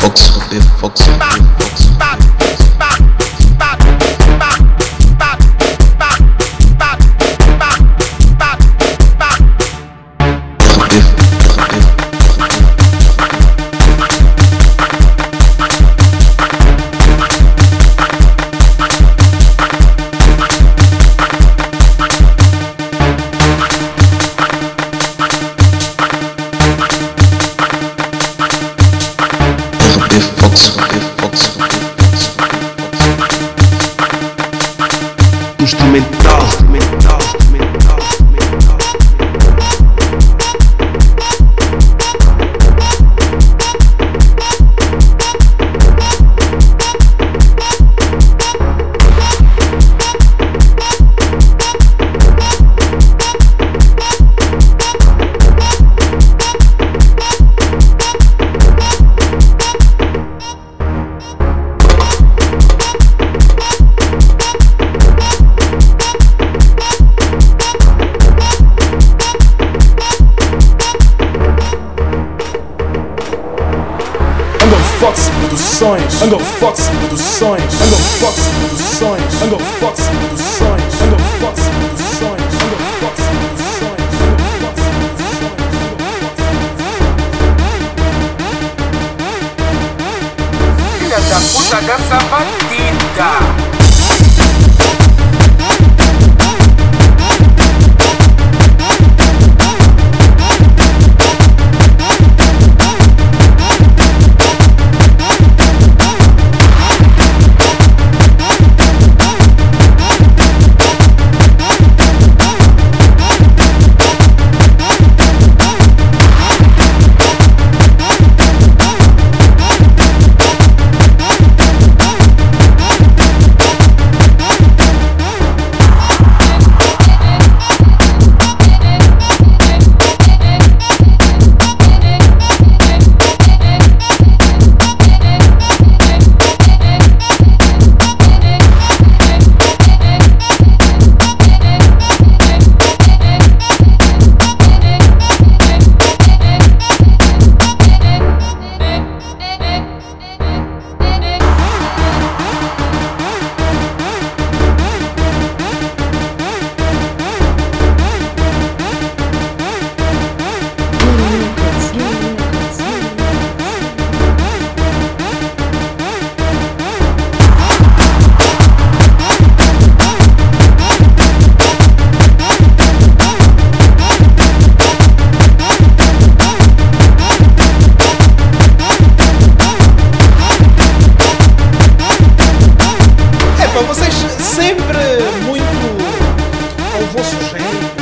fuck, fox, fuck, fox. instrumental. Fox Produções, Angle Fox Produções, Angle Fox Produções, Angle Fox Produções, Angle Fox Produções, Angle Fox Produções. Filha da puta dessa batida! desculpa, vocês sempre muito ao vosso jeito.